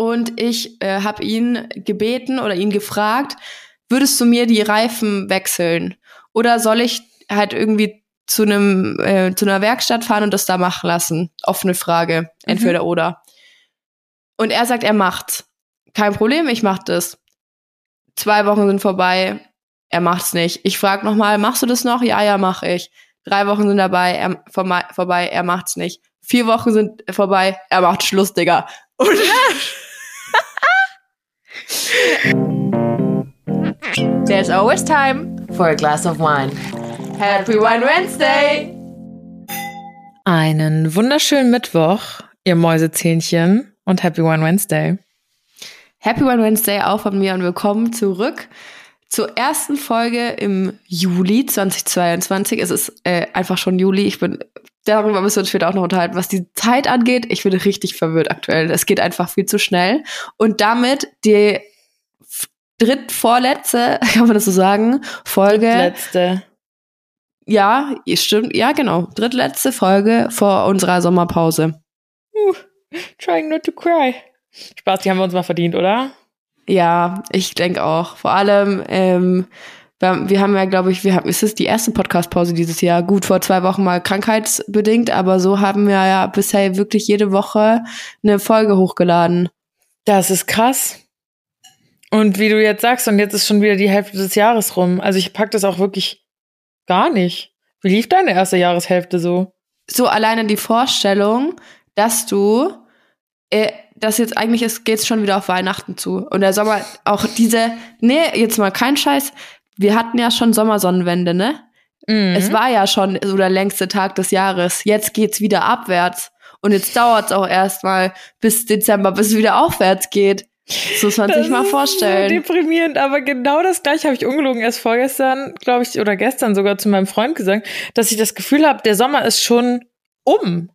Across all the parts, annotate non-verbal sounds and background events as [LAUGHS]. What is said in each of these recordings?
und ich äh, habe ihn gebeten oder ihn gefragt, würdest du mir die Reifen wechseln? Oder soll ich halt irgendwie zu einem äh, zu einer Werkstatt fahren und das da machen lassen? Offene Frage, entweder mhm. oder. Und er sagt, er macht's. Kein Problem, ich mach das. Zwei Wochen sind vorbei, er macht's nicht. Ich frage nochmal, machst du das noch? Ja, ja, mach ich. Drei Wochen sind dabei, er vorbei, er macht's nicht. Vier Wochen sind vorbei, er macht Schluss, Digga. Und [LAUGHS] There's always time for a glass of wine. Happy Wine Wednesday! Einen wunderschönen Mittwoch, ihr Mäusezähnchen, und Happy Wine Wednesday. Happy Wine Wednesday auch von mir und willkommen zurück zur ersten Folge im Juli 2022. Es ist äh, einfach schon Juli. Ich bin darüber müssen wir uns später auch noch unterhalten, was die Zeit angeht. Ich bin richtig verwirrt aktuell. Es geht einfach viel zu schnell. Und damit die drittvorletzte, [LAUGHS] kann man das so sagen, Folge. Drittletzte. Ja, stimmt. Ja, genau. Drittletzte Folge vor unserer Sommerpause. Uh, trying not to cry. Spaß, die haben wir uns mal verdient, oder? Ja, ich denke auch. Vor allem, ähm, wir, haben ja, glaube ich, wir haben, es ist die erste Podcast-Pause dieses Jahr. Gut, vor zwei Wochen mal krankheitsbedingt, aber so haben wir ja bisher wirklich jede Woche eine Folge hochgeladen. Das ist krass. Und wie du jetzt sagst, und jetzt ist schon wieder die Hälfte des Jahres rum. Also ich pack das auch wirklich gar nicht. Wie lief deine erste Jahreshälfte so? So alleine die Vorstellung, dass du äh, das jetzt eigentlich ist, geht's schon wieder auf Weihnachten zu. Und der Sommer, auch diese, nee, jetzt mal kein Scheiß. Wir hatten ja schon Sommersonnenwende, ne? Mhm. Es war ja schon so der längste Tag des Jahres. Jetzt geht's wieder abwärts. Und jetzt dauert's auch erstmal bis Dezember, bis es wieder aufwärts geht. So muss man sich mal vorstellen. So deprimierend, aber genau das gleiche habe ich ungelogen erst vorgestern, glaube ich, oder gestern sogar zu meinem Freund gesagt, dass ich das Gefühl habe, der Sommer ist schon um.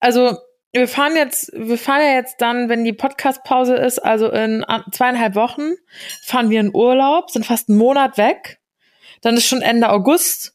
Also wir fahren jetzt, wir fahren ja jetzt dann, wenn die Podcast-Pause ist, also in zweieinhalb Wochen, fahren wir in Urlaub, sind fast einen Monat weg. Dann ist schon Ende August.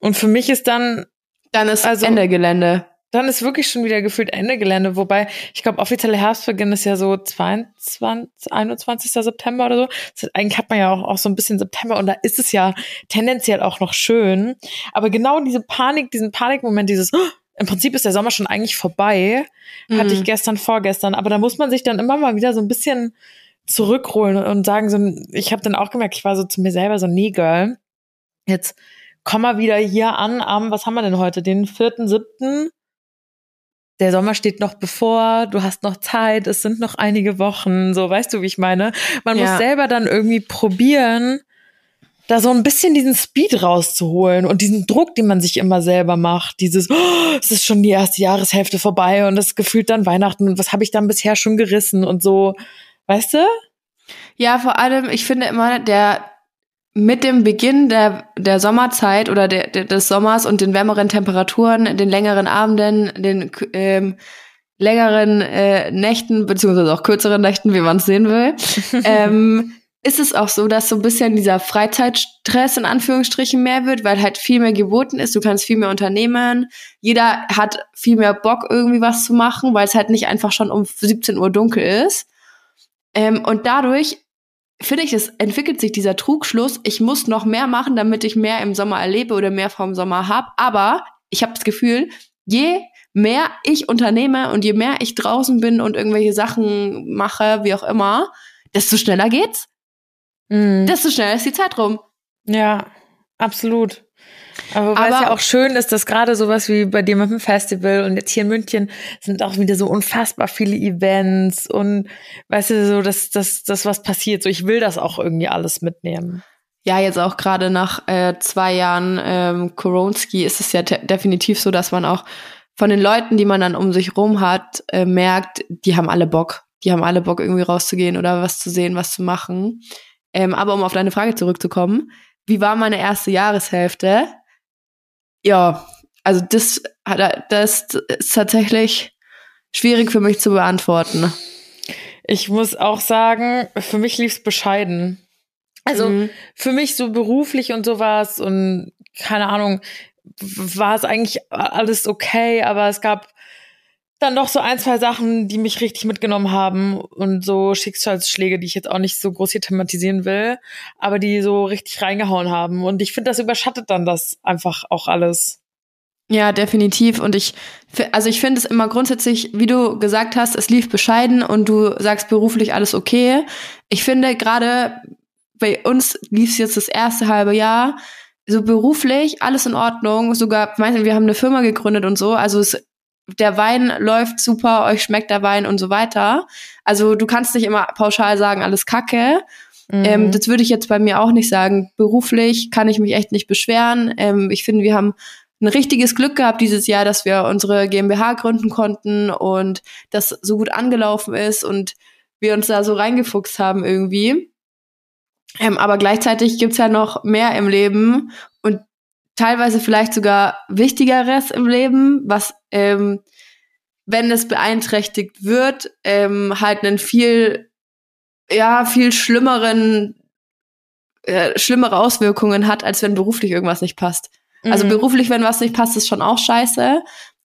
Und für mich ist dann. Dann ist also, Ende Gelände. Dann ist wirklich schon wieder gefühlt Ende Gelände. Wobei, ich glaube, offizielle Herbstbeginn ist ja so 22, 21. September oder so. Das, eigentlich hat man ja auch, auch so ein bisschen September und da ist es ja tendenziell auch noch schön. Aber genau diese Panik, diesen Panikmoment, dieses, oh, im Prinzip ist der Sommer schon eigentlich vorbei, mhm. hatte ich mhm. gestern, vorgestern. Aber da muss man sich dann immer mal wieder so ein bisschen zurückholen und sagen, so, ich habe dann auch gemerkt, ich war so zu mir selber so, nee, Girl, jetzt komm mal wieder hier an am, was haben wir denn heute, den vierten, siebten? Der Sommer steht noch bevor, du hast noch Zeit, es sind noch einige Wochen, so weißt du, wie ich meine. Man ja. muss selber dann irgendwie probieren, da so ein bisschen diesen Speed rauszuholen und diesen Druck, den man sich immer selber macht. Dieses, oh, es ist schon die erste Jahreshälfte vorbei und es gefühlt dann Weihnachten und was habe ich dann bisher schon gerissen und so, weißt du? Ja, vor allem, ich finde immer, der mit dem Beginn der, der Sommerzeit oder der, der, des Sommers und den wärmeren Temperaturen, den längeren Abenden, den ähm, längeren äh, Nächten, beziehungsweise auch kürzeren Nächten, wie man es sehen will, [LAUGHS] ähm, ist es auch so, dass so ein bisschen dieser Freizeitstress in Anführungsstrichen mehr wird, weil halt viel mehr geboten ist, du kannst viel mehr unternehmen, jeder hat viel mehr Bock irgendwie was zu machen, weil es halt nicht einfach schon um 17 Uhr dunkel ist. Ähm, und dadurch finde ich, es entwickelt sich dieser Trugschluss, ich muss noch mehr machen, damit ich mehr im Sommer erlebe oder mehr vom Sommer habe. Aber ich habe das Gefühl, je mehr ich unternehme und je mehr ich draußen bin und irgendwelche Sachen mache, wie auch immer, desto schneller geht's. Mhm. Desto schneller ist die Zeit rum. Ja, absolut. Aber es ja auch schön ist, dass gerade sowas wie bei dir mit dem Festival und jetzt hier in München sind auch wieder so unfassbar viele Events und weißt du, so, dass das, das was passiert. So, ich will das auch irgendwie alles mitnehmen. Ja, jetzt auch gerade nach äh, zwei Jahren ähm, Koronski ist es ja definitiv so, dass man auch von den Leuten, die man dann um sich rum hat, äh, merkt, die haben alle Bock. Die haben alle Bock, irgendwie rauszugehen oder was zu sehen, was zu machen. Ähm, aber um auf deine Frage zurückzukommen, wie war meine erste Jahreshälfte? Ja, also das, das ist tatsächlich schwierig für mich zu beantworten. Ich muss auch sagen, für mich lief es bescheiden. Also mhm. für mich so beruflich und sowas und keine Ahnung, war es eigentlich alles okay, aber es gab dann doch so ein, zwei Sachen, die mich richtig mitgenommen haben und so Schicksalsschläge, die ich jetzt auch nicht so groß hier thematisieren will, aber die so richtig reingehauen haben. Und ich finde, das überschattet dann das einfach auch alles. Ja, definitiv. Und ich, also ich finde es immer grundsätzlich, wie du gesagt hast, es lief bescheiden und du sagst beruflich alles okay. Ich finde gerade bei uns lief es jetzt das erste halbe Jahr so beruflich alles in Ordnung. Sogar, meinst wir haben eine Firma gegründet und so. Also es der Wein läuft super, euch schmeckt der Wein und so weiter. Also du kannst nicht immer pauschal sagen, alles Kacke. Mhm. Ähm, das würde ich jetzt bei mir auch nicht sagen. Beruflich kann ich mich echt nicht beschweren. Ähm, ich finde, wir haben ein richtiges Glück gehabt dieses Jahr, dass wir unsere GmbH gründen konnten und das so gut angelaufen ist und wir uns da so reingefuchst haben irgendwie. Ähm, aber gleichzeitig gibt's ja noch mehr im Leben und teilweise vielleicht sogar Wichtigeres im Leben, was, ähm, wenn es beeinträchtigt wird, ähm, halt einen viel, ja, viel schlimmeren, äh, schlimmere Auswirkungen hat, als wenn beruflich irgendwas nicht passt. Also mhm. Also beruflich, wenn was nicht passt, ist schon auch scheiße.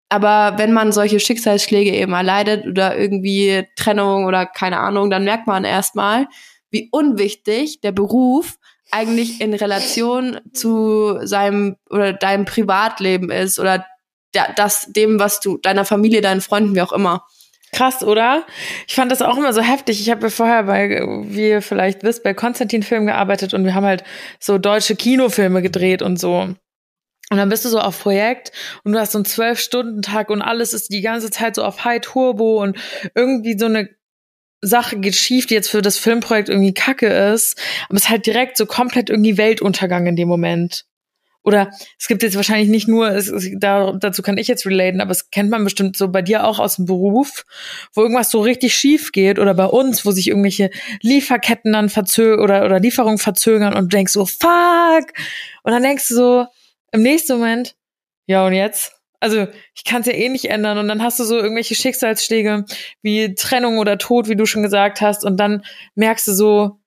Aber wenn man solche Schicksalsschläge eben erleidet oder irgendwie Trennung oder keine Ahnung, dann merkt man erstmal, wie unwichtig der Beruf eigentlich in Relation zu seinem oder deinem Privatleben ist oder der, das dem, was du deiner Familie, deinen Freunden, wie auch immer. Krass, oder? Ich fand das auch immer so heftig. Ich habe ja vorher bei, wie ihr vielleicht wisst, bei Konstantin Film gearbeitet und wir haben halt so deutsche Kinofilme gedreht und so. Und dann bist du so auf Projekt und du hast so einen Zwölf-Stunden-Tag und alles ist die ganze Zeit so auf High Turbo und irgendwie so eine Sache geht schief, die jetzt für das Filmprojekt irgendwie kacke ist, aber es ist halt direkt so komplett irgendwie Weltuntergang in dem Moment. Oder es gibt jetzt wahrscheinlich nicht nur, es, es, da, dazu kann ich jetzt relaten, aber es kennt man bestimmt so bei dir auch aus dem Beruf, wo irgendwas so richtig schief geht oder bei uns, wo sich irgendwelche Lieferketten dann verzögern oder, oder Lieferungen verzögern und du denkst so, fuck! Und dann denkst du so im nächsten Moment, ja und jetzt? Also ich kann es ja eh nicht ändern. Und dann hast du so irgendwelche Schicksalsschläge wie Trennung oder Tod, wie du schon gesagt hast. Und dann merkst du so,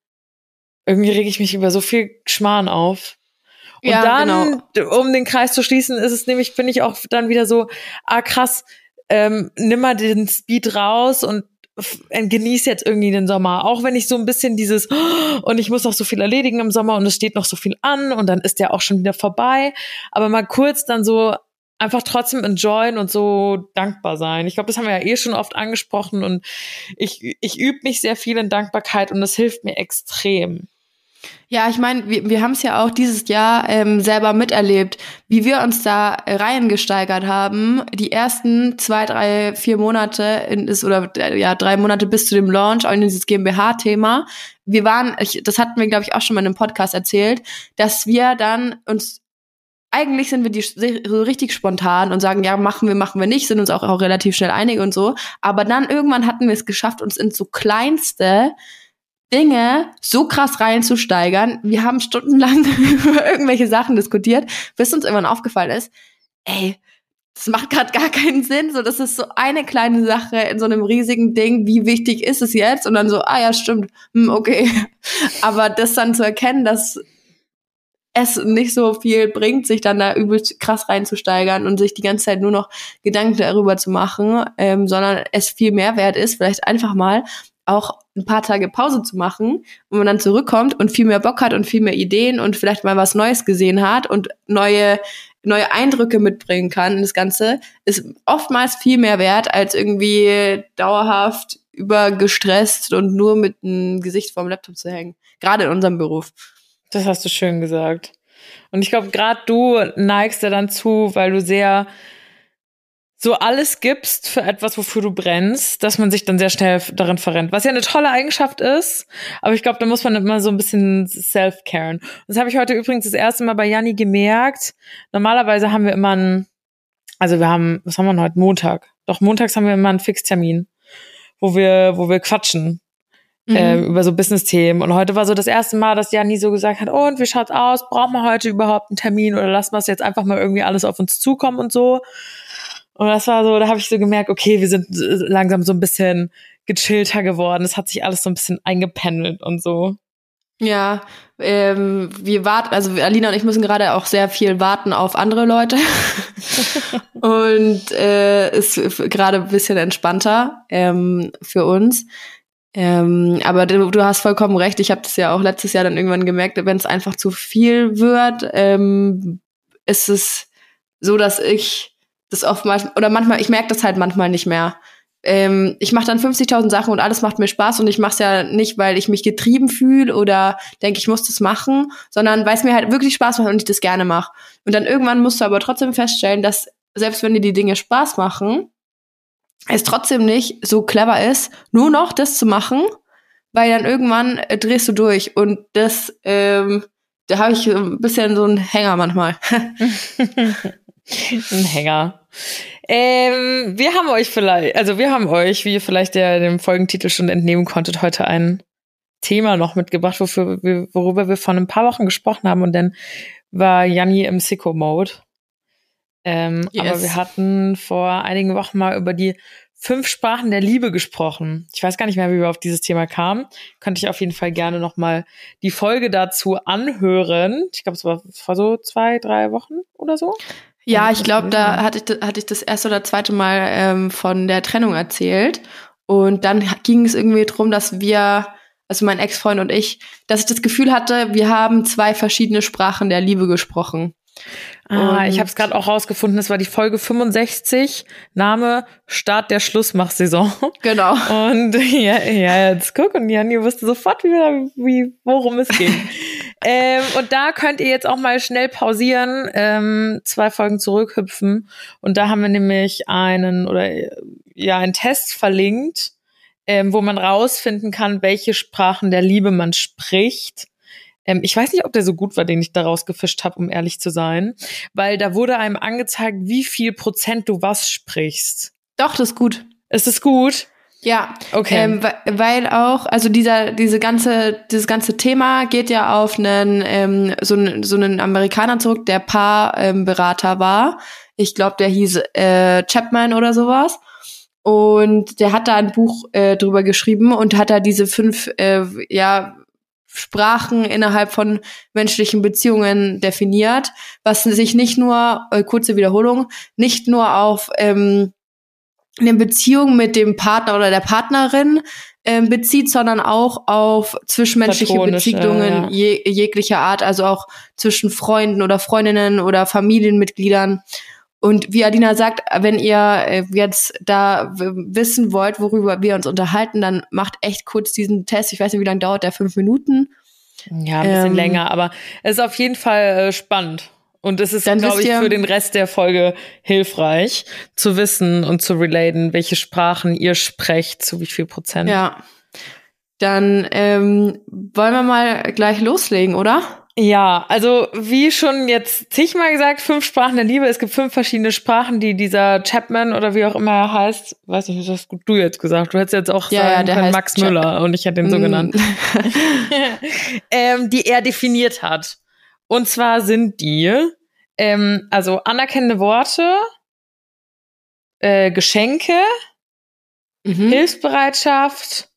irgendwie reg ich mich über so viel Schmarrn auf. Und ja, dann, genau. um den Kreis zu schließen, ist es nämlich, finde ich auch dann wieder so, ah krass, ähm, nimm mal den Speed raus und genieß jetzt irgendwie den Sommer. Auch wenn ich so ein bisschen dieses, oh, [GASPS] und ich muss noch so viel erledigen im Sommer und es steht noch so viel an und dann ist der auch schon wieder vorbei. Aber mal kurz dann so einfach trotzdem enjoyen und so dankbar sein. Ich glaube, das haben wir ja eh schon oft angesprochen und ich, ich übe mich sehr viel in Dankbarkeit und das hilft mir extrem. Ja, ich meine, wir, wir haben es ja auch dieses Jahr ähm, selber miterlebt, wie wir uns da rein gesteigert haben. Die ersten zwei, drei, vier Monate in, ist, oder äh, ja drei Monate bis zu dem Launch auch in dieses GmbH-Thema. Wir waren, ich, das hatten wir glaube ich auch schon mal in einem Podcast erzählt, dass wir dann uns eigentlich sind wir die so richtig spontan und sagen, ja, machen wir, machen wir nicht, sind uns auch, auch relativ schnell einig und so. Aber dann irgendwann hatten wir es geschafft, uns in so kleinste Dinge so krass reinzusteigern. Wir haben stundenlang [LAUGHS] über irgendwelche Sachen diskutiert, bis uns irgendwann aufgefallen ist, ey, das macht gerade gar keinen Sinn. So, das ist so eine kleine Sache in so einem riesigen Ding. Wie wichtig ist es jetzt? Und dann so, ah ja, stimmt, hm, okay. [LAUGHS] Aber das dann zu erkennen, dass es nicht so viel bringt, sich dann da übelst krass reinzusteigern und sich die ganze Zeit nur noch Gedanken darüber zu machen, ähm, sondern es viel mehr wert ist, vielleicht einfach mal auch ein paar Tage Pause zu machen, wo man dann zurückkommt und viel mehr Bock hat und viel mehr Ideen und vielleicht mal was Neues gesehen hat und neue neue Eindrücke mitbringen kann. Das Ganze ist oftmals viel mehr wert, als irgendwie dauerhaft übergestresst und nur mit dem Gesicht vorm Laptop zu hängen. Gerade in unserem Beruf. Das hast du schön gesagt. Und ich glaube, gerade du neigst ja dann zu, weil du sehr so alles gibst für etwas, wofür du brennst, dass man sich dann sehr schnell darin verrennt. Was ja eine tolle Eigenschaft ist, aber ich glaube, da muss man immer so ein bisschen self-caren. Das habe ich heute übrigens das erste Mal bei Janni gemerkt. Normalerweise haben wir immer einen, also wir haben, was haben wir heute? Montag. Doch montags haben wir immer einen Fixtermin, wo wir, wo wir quatschen äh, mhm. über so Business-Themen. Und heute war so das erste Mal, dass Janni so gesagt hat, oh, und wie schaut's aus? Brauchen wir heute überhaupt einen Termin oder lassen wir es jetzt einfach mal irgendwie alles auf uns zukommen und so? Und das war so, da habe ich so gemerkt, okay, wir sind langsam so ein bisschen gechillter geworden. Es hat sich alles so ein bisschen eingependelt und so. Ja, ähm, wir warten, also Alina und ich müssen gerade auch sehr viel warten auf andere Leute. [LAUGHS] und äh, ist gerade ein bisschen entspannter ähm, für uns. Ähm, aber du, du hast vollkommen recht. Ich habe das ja auch letztes Jahr dann irgendwann gemerkt, wenn es einfach zu viel wird, ähm, ist es so, dass ich das oftmals oder manchmal, ich merke das halt manchmal nicht mehr ähm, ich mache dann 50.000 Sachen und alles macht mir Spaß und ich mache es ja nicht, weil ich mich getrieben fühle oder denke, ich muss das machen, sondern weil es mir halt wirklich Spaß macht und ich das gerne mache. Und dann irgendwann musst du aber trotzdem feststellen, dass selbst wenn dir die Dinge Spaß machen, es trotzdem nicht so clever ist, nur noch das zu machen, weil dann irgendwann äh, drehst du durch und das, ähm, da habe ich ein bisschen so einen Hänger manchmal. [LAUGHS] ein Hänger. Ähm, wir haben euch vielleicht, also wir haben euch, wie ihr vielleicht der, dem Folgentitel schon entnehmen konntet, heute ein Thema noch mitgebracht, wofür wir, worüber wir vor ein paar Wochen gesprochen haben und dann war Janni im Sicko-Mode. Ähm, yes. Aber wir hatten vor einigen Wochen mal über die fünf Sprachen der Liebe gesprochen. Ich weiß gar nicht mehr, wie wir auf dieses Thema kamen. Könnte ich auf jeden Fall gerne noch mal die Folge dazu anhören. Ich glaube, es war vor so zwei, drei Wochen oder so. Ja, ich glaube, da hatte ich, hatte ich das erste oder zweite Mal ähm, von der Trennung erzählt. Und dann ging es irgendwie drum, dass wir, also mein Ex-Freund und ich, dass ich das Gefühl hatte, wir haben zwei verschiedene Sprachen der Liebe gesprochen. Ah, und ich habe es gerade auch rausgefunden, es war die Folge 65, Name Start der Schlussmachsaison. Genau. [LAUGHS] Und ja, ja jetzt guck und Janni wusste sofort, wie, wie worum es ging. [LAUGHS] ähm, und da könnt ihr jetzt auch mal schnell pausieren, ähm, zwei Folgen zurückhüpfen. Und da haben wir nämlich einen oder ja einen Test verlinkt, ähm, wo man rausfinden kann, welche Sprachen der Liebe man spricht. Ähm, ich weiß nicht, ob der so gut war, den ich daraus gefischt habe, um ehrlich zu sein, weil da wurde einem angezeigt, wie viel Prozent du was sprichst. Doch, das ist gut. Ist es gut? Ja, okay. Ähm, weil auch, also dieser, diese ganze, dieses ganze Thema geht ja auf einen, ähm, so, einen, so einen Amerikaner zurück, der Paarberater ähm, war. Ich glaube, der hieß äh, Chapman oder sowas. Und der hat da ein Buch äh, drüber geschrieben und hat da diese fünf, äh, ja, Sprachen innerhalb von menschlichen Beziehungen definiert, was sich nicht nur, äh, kurze Wiederholung, nicht nur auf ähm, eine Beziehung mit dem Partner oder der Partnerin äh, bezieht, sondern auch auf zwischenmenschliche Beziehungen ja. je, jeglicher Art, also auch zwischen Freunden oder Freundinnen oder Familienmitgliedern. Und wie Adina sagt, wenn ihr äh, jetzt da wissen wollt, worüber wir uns unterhalten, dann macht echt kurz diesen Test. Ich weiß nicht, wie lange dauert der? Fünf Minuten? Ja, ein bisschen ähm, länger, aber es ist auf jeden Fall äh, spannend. Und es ist, glaube ich, für den Rest der Folge hilfreich zu wissen und zu relaten, welche Sprachen ihr sprecht, zu wie viel Prozent. Ja. Dann ähm, wollen wir mal gleich loslegen, oder? Ja, also wie schon jetzt zigmal gesagt, fünf Sprachen der Liebe. Es gibt fünf verschiedene Sprachen, die dieser Chapman oder wie auch immer er heißt, weiß nicht, was hast du jetzt gesagt? Du hättest jetzt auch ja, sagen ja, können Max Ch Müller und ich hätte den so mm. genannt. [LAUGHS] ähm, die er definiert hat. Und zwar sind die ähm, also anerkennende Worte, äh, Geschenke, mhm. Hilfsbereitschaft,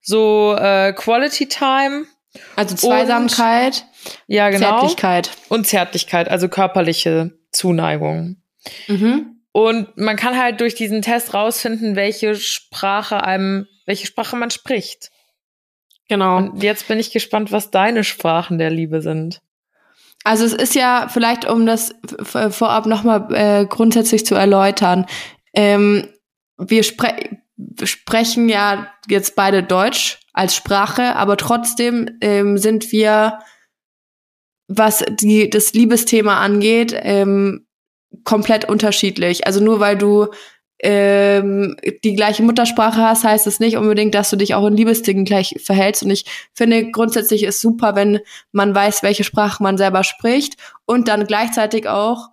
so äh, Quality Time. Also Zweisamkeit. Und, ja, genau. Zärtlichkeit. Und Zärtlichkeit, also körperliche Zuneigung. Mhm. Und man kann halt durch diesen Test rausfinden, welche Sprache einem, welche Sprache man spricht. Genau. Und jetzt bin ich gespannt, was deine Sprachen der Liebe sind. Also es ist ja vielleicht, um das vorab nochmal äh, grundsätzlich zu erläutern, ähm, wir spre sprechen ja jetzt beide Deutsch als Sprache, aber trotzdem ähm, sind wir, was die, das Liebesthema angeht, ähm, komplett unterschiedlich. Also nur weil du ähm, die gleiche Muttersprache hast, heißt es nicht unbedingt, dass du dich auch in Liebesdingen gleich verhältst. Und ich finde grundsätzlich ist super, wenn man weiß, welche Sprache man selber spricht und dann gleichzeitig auch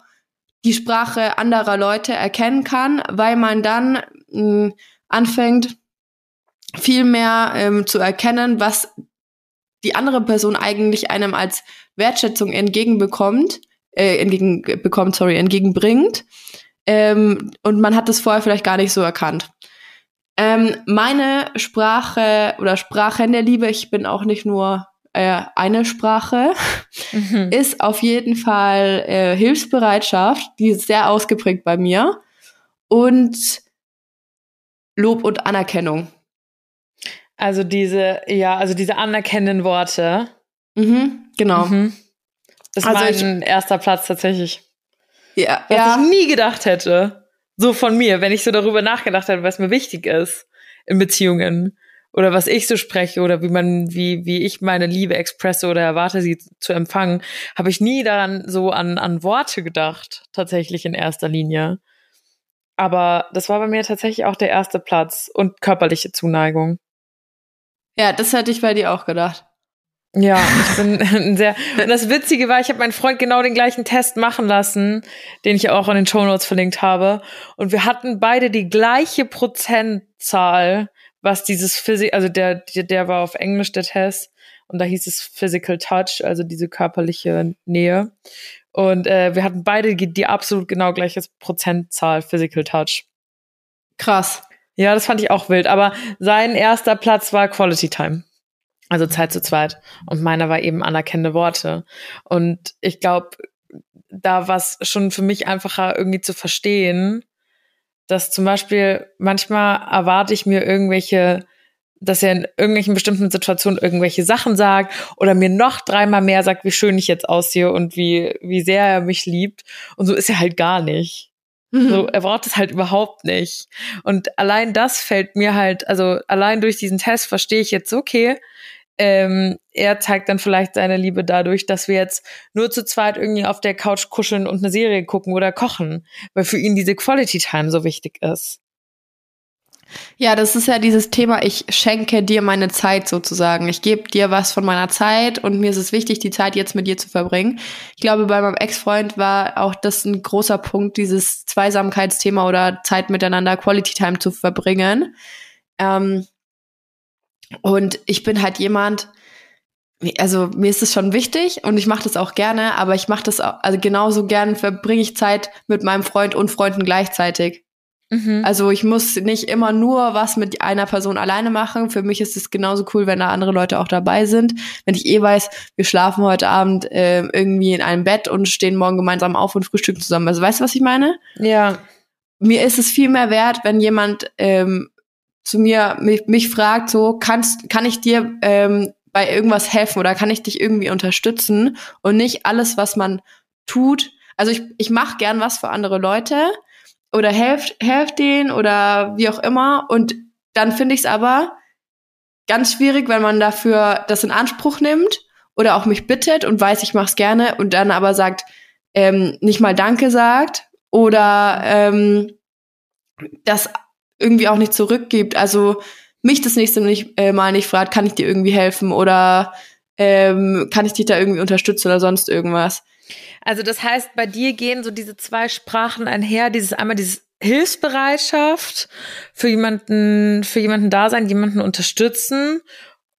die Sprache anderer Leute erkennen kann, weil man dann mh, hm, anfängt, viel mehr ähm, zu erkennen, was die andere Person eigentlich einem als Wertschätzung entgegenbekommt, äh, entgegenbekommt, sorry, entgegenbringt ähm, und man hat das vorher vielleicht gar nicht so erkannt. Ähm, meine Sprache oder Sprachen der Liebe, ich bin auch nicht nur äh, eine Sprache, Mhm. ist auf jeden Fall äh, Hilfsbereitschaft, die ist sehr ausgeprägt bei mir. Und Lob und Anerkennung. Also diese, ja, also diese anerkennenden Worte. Mhm, genau. Mhm. Das ist Also mein erster Platz tatsächlich. Ja, Was ja. ich nie gedacht hätte. So von mir, wenn ich so darüber nachgedacht hätte, was mir wichtig ist in Beziehungen. Oder was ich so spreche oder wie man, wie, wie ich meine Liebe expresse oder erwarte, sie zu empfangen, habe ich nie daran so an, an Worte gedacht, tatsächlich in erster Linie. Aber das war bei mir tatsächlich auch der erste Platz und körperliche Zuneigung. Ja, das hätte ich bei dir auch gedacht. Ja, ich bin [LAUGHS] ein sehr. Und das Witzige war, ich habe meinen Freund genau den gleichen Test machen lassen, den ich auch in den Show Notes verlinkt habe. Und wir hatten beide die gleiche Prozentzahl, was dieses Physik, also der, der, der war auf Englisch der Test und da hieß es Physical Touch, also diese körperliche Nähe. Und äh, wir hatten beide die, die absolut genau gleiche Prozentzahl Physical Touch. Krass. Ja, das fand ich auch wild. Aber sein erster Platz war Quality Time. Also Zeit zu zweit. Und meiner war eben anerkennende Worte. Und ich glaube, da war es schon für mich einfacher irgendwie zu verstehen, dass zum Beispiel manchmal erwarte ich mir irgendwelche, dass er in irgendwelchen bestimmten Situationen irgendwelche Sachen sagt oder mir noch dreimal mehr sagt, wie schön ich jetzt aussehe und wie, wie sehr er mich liebt. Und so ist er halt gar nicht. So, er braucht es halt überhaupt nicht. Und allein das fällt mir halt, also allein durch diesen Test verstehe ich jetzt, okay, ähm, er zeigt dann vielleicht seine Liebe dadurch, dass wir jetzt nur zu zweit irgendwie auf der Couch kuscheln und eine Serie gucken oder kochen, weil für ihn diese Quality Time so wichtig ist. Ja, das ist ja dieses Thema, ich schenke dir meine Zeit sozusagen. Ich gebe dir was von meiner Zeit und mir ist es wichtig, die Zeit jetzt mit dir zu verbringen. Ich glaube, bei meinem Ex-Freund war auch das ein großer Punkt, dieses Zweisamkeitsthema oder Zeit miteinander, Quality Time zu verbringen. Ähm, und ich bin halt jemand, also mir ist es schon wichtig und ich mache das auch gerne, aber ich mache das auch, also genauso gern verbringe ich Zeit mit meinem Freund und Freunden gleichzeitig. Mhm. Also ich muss nicht immer nur was mit einer Person alleine machen. Für mich ist es genauso cool, wenn da andere Leute auch dabei sind. Wenn ich eh weiß, wir schlafen heute Abend äh, irgendwie in einem Bett und stehen morgen gemeinsam auf und frühstücken zusammen. Also weißt du, was ich meine? ja. Mir ist es viel mehr wert, wenn jemand ähm, zu mir mich, mich fragt, so kannst kann ich dir ähm, bei irgendwas helfen oder kann ich dich irgendwie unterstützen und nicht alles, was man tut. Also ich, ich mache gern was für andere Leute oder helft, helft denen oder wie auch immer. Und dann finde ich es aber ganz schwierig, wenn man dafür das in Anspruch nimmt oder auch mich bittet und weiß, ich mache es gerne und dann aber sagt, ähm, nicht mal Danke sagt oder ähm, das irgendwie auch nicht zurückgibt. Also mich das nächste äh, Mal nicht fragt, kann ich dir irgendwie helfen oder ähm, kann ich dich da irgendwie unterstützen oder sonst irgendwas. Also das heißt, bei dir gehen so diese zwei Sprachen einher, dieses einmal dieses Hilfsbereitschaft für jemanden, für jemanden da sein, jemanden unterstützen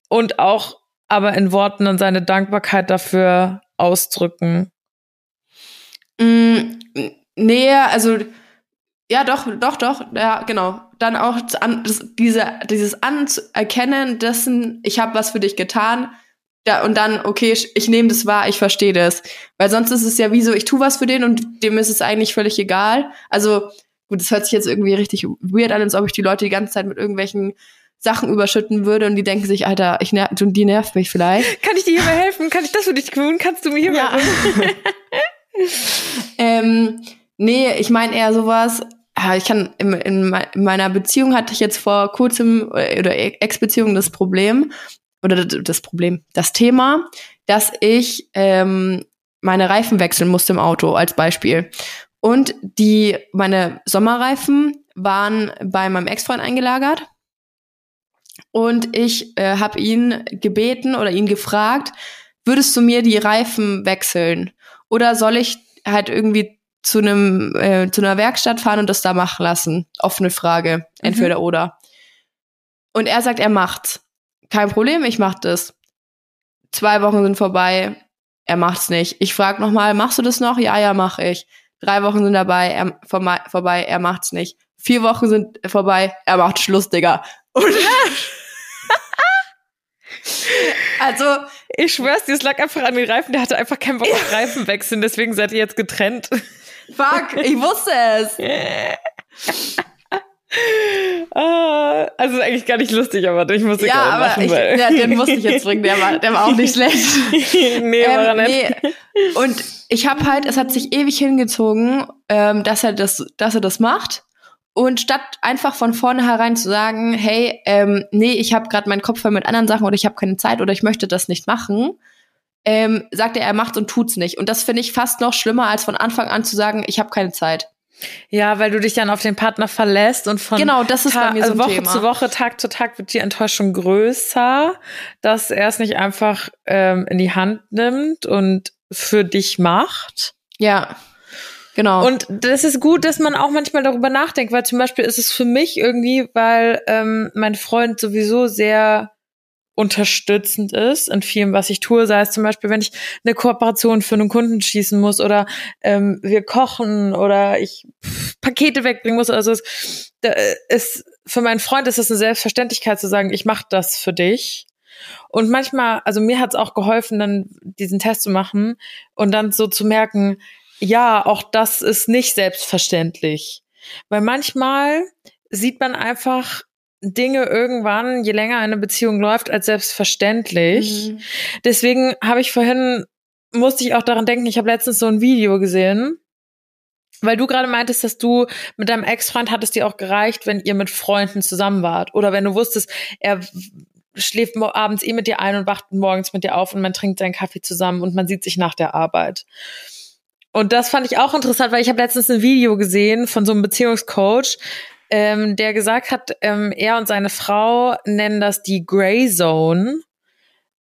und auch aber in Worten dann seine Dankbarkeit dafür ausdrücken. Mm, nee, also ja, doch, doch, doch, ja, genau. Dann auch das, diese, dieses Anerkennen dessen, ich habe was für dich getan, da, und dann, okay, ich, nehme das wahr, ich verstehe das. Weil sonst ist es ja wie so, ich tu was für den und dem ist es eigentlich völlig egal. Also, gut, das hört sich jetzt irgendwie richtig weird an, als ob ich die Leute die ganze Zeit mit irgendwelchen Sachen überschütten würde und die denken sich, Alter, ich ner die nervt mich vielleicht. [LAUGHS] Kann ich dir hierbei helfen? Kann ich das für dich tun? Kannst du mir hierbei Ja. [LAUGHS] ähm, nee, ich meine eher sowas. ah, Ich kann in, in meiner Beziehung hatte ich jetzt vor kurzem äh, oder Ex-Beziehung das Problem oder das- Problem, das Thema, dass ich ähm, meine Reifen wechseln musste im Auto als Beispiel. Und die meine Sommerreifen waren bei meinem Ex-Freund eingelagert. Und ich äh, habe ihn gebeten oder ihn gefragt, würdest du mir die Reifen wechseln? Oder soll ich halt irgendwie zu einem äh, zu einer Werkstatt fahren und das da machen lassen? Offene Frage, entweder oder. Und er sagt, er macht's. Kein Problem, ich mach das. Zwei Wochen sind vorbei, er macht's nicht. Ich frag noch mal, machst du das noch? Ja, ja, mach ich. Drei Wochen sind dabei, er vorbei, vorbei er macht's nicht. Vier Wochen sind vorbei, er macht Schluss, Digga. Und [LAUGHS] also, Ich schwör's dir, es lag einfach an den Reifen. Der hatte einfach keinen Bock auf Reifen wechseln, deswegen seid ihr jetzt getrennt. Fuck, ich wusste es. [LAUGHS] Ah, also ist eigentlich gar nicht lustig, aber ich muss Ja, aber machen, ich, weil ja, den musste ich jetzt bringen, der war, der war auch nicht [LAUGHS] schlecht. nee, war er Ähm, nicht. nee. Und ich habe halt, es hat sich ewig hingezogen, ähm, dass er das, dass er das macht. Und statt einfach von vornherein zu sagen, hey, ähm, nee, ich habe gerade meinen Kopf voll mit anderen Sachen oder ich habe keine Zeit oder ich möchte das nicht machen, ähm, sagt er, er macht's und tut's nicht. Und das finde ich fast noch schlimmer, als von Anfang an zu sagen, ich habe keine Zeit. Ja, weil du dich dann auf den Partner verlässt und von Genau, das ist bei Ta- mir so ein Woche Thema. zu Woche, Tag zu Tag wird die Enttäuschung größer, dass er es nicht einfach ähm, in die Hand nimmt und für dich macht. Ja, genau. Und das ist gut, dass man auch manchmal darüber nachdenkt, weil zum Beispiel ist es für mich irgendwie, weil ähm, mein Freund sowieso sehr unterstützend ist in vielem, was ich tue, sei es zum Beispiel, wenn ich eine Kooperation für einen Kunden schießen muss oder ähm, wir kochen oder ich Pakete wegbringen muss. Also es da ist für meinen Freund ist es eine Selbstverständlichkeit zu sagen, ich mache das für dich. Und manchmal, also mir hat es auch geholfen, dann diesen Test zu machen und dann so zu merken, ja, auch das ist nicht selbstverständlich. Weil manchmal sieht man einfach Dinge irgendwann, je länger eine Beziehung läuft, als selbstverständlich. Mhm. Deswegen habe ich vorhin, musste ich auch daran denken, ich habe letztens so ein Video gesehen, weil du gerade meintest, dass du mit deinem Ex-Freund hattest dir auch gereicht, wenn ihr mit Freunden zusammen wart. Oder wenn du wusstest, er schläft abends eh mit dir ein und wacht morgens mit dir auf und man trinkt seinen Kaffee zusammen und man sieht sich nach der Arbeit. Und das fand ich auch interessant, weil ich habe letztens ein Video gesehen von so einem Beziehungscoach, ähm, der gesagt hat, ähm, er und seine Frau nennen das die Grey Zone.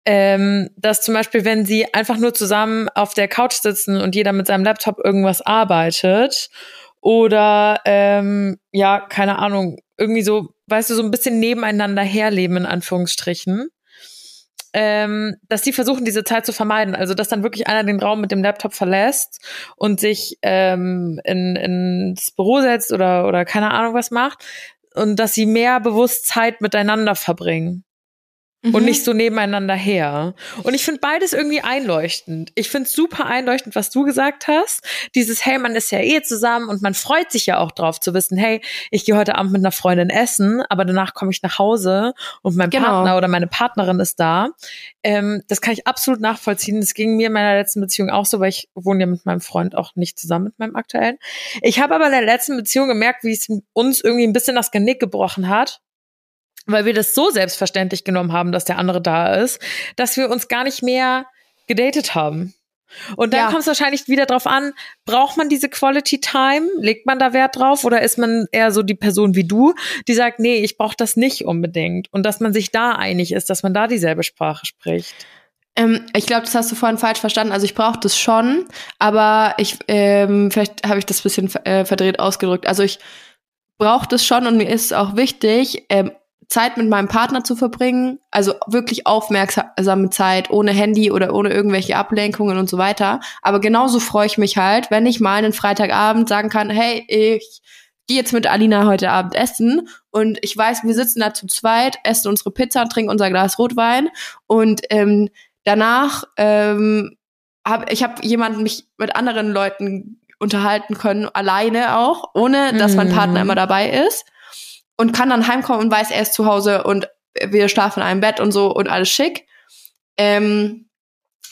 Ähm, dass zum Beispiel, wenn sie einfach nur zusammen auf der Couch sitzen und jeder mit seinem Laptop irgendwas arbeitet oder ähm, ja, keine Ahnung, irgendwie so, weißt du, so ein bisschen nebeneinander herleben, in Anführungsstrichen, ähm, dass die versuchen, diese Zeit zu vermeiden. Also, dass dann wirklich einer den Raum mit dem Laptop verlässt und sich ähm, in, ins Büro setzt oder, oder keine Ahnung was macht und dass sie mehr bewusst Zeit miteinander verbringen und Mhm. nicht so nebeneinander her. Und ich finde beides irgendwie einleuchtend. Ich finde es super einleuchtend, was du gesagt hast. Dieses, hey, man ist ja eh zusammen und man freut sich ja auch drauf zu wissen, hey, ich gehe heute Abend mit einer Freundin essen, aber danach komme ich nach Hause und mein Genau. Partner oder meine Partnerin ist da. Ähm, das kann ich absolut nachvollziehen. Das ging mir in meiner letzten Beziehung auch so, weil ich wohne ja mit meinem Freund auch nicht zusammen mit meinem aktuellen. Ich habe aber in der letzten Beziehung gemerkt, wie es uns irgendwie ein bisschen das Genick gebrochen hat weil wir das so selbstverständlich genommen haben, dass der andere da ist, dass wir uns gar nicht mehr gedatet haben. Und dann Ja. kommt es wahrscheinlich wieder drauf an, braucht man diese Quality Time? Legt man da Wert drauf? Oder ist man eher so die Person wie du, die sagt, nee, ich brauche das nicht unbedingt? Und dass man sich da einig ist, dass man da dieselbe Sprache spricht. Ähm, ich glaube, das hast du vorhin falsch verstanden. Also ich brauche das schon, aber ich ähm, vielleicht habe ich das bisschen äh, verdreht ausgedrückt. Also ich brauche das schon und mir ist es auch wichtig, ähm, Zeit mit meinem Partner zu verbringen, also wirklich aufmerksame Zeit, ohne Handy oder ohne irgendwelche Ablenkungen und so weiter. Aber genauso freue ich mich halt, wenn ich mal einen Freitagabend sagen kann, hey, ich gehe jetzt mit Alina heute Abend essen und ich weiß, wir sitzen da zu zweit, essen unsere Pizza, trinken unser Glas Rotwein und ähm, danach ähm, hab ich habe jemanden mich mit anderen Leuten unterhalten können, alleine auch, ohne dass mein Mhm. Partner immer dabei ist und kann dann heimkommen und weiß, er ist zu Hause und wir schlafen in einem Bett und so und alles schick. Ähm,